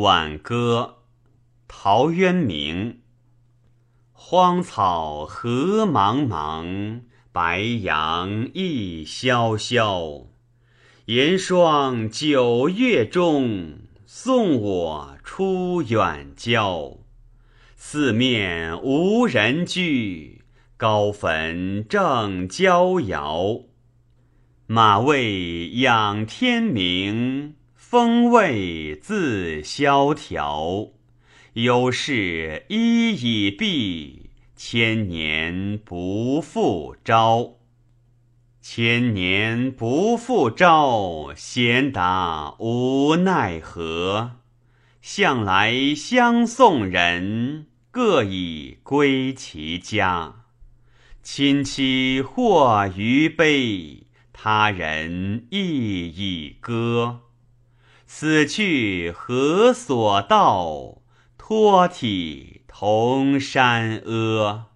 挽歌，陶渊明。荒草何茫茫，白杨亦萧萧。严霜九月中，送我出远郊。四面无人居，高坟正焦遥。马未仰天明，风味自萧条。忧事已已毕，千年不复朝。千年不复朝，闲达无奈何。向来相送人，各已归其家。亲戚或余悲。他人亦已歌，此去何所道？托体同山阿。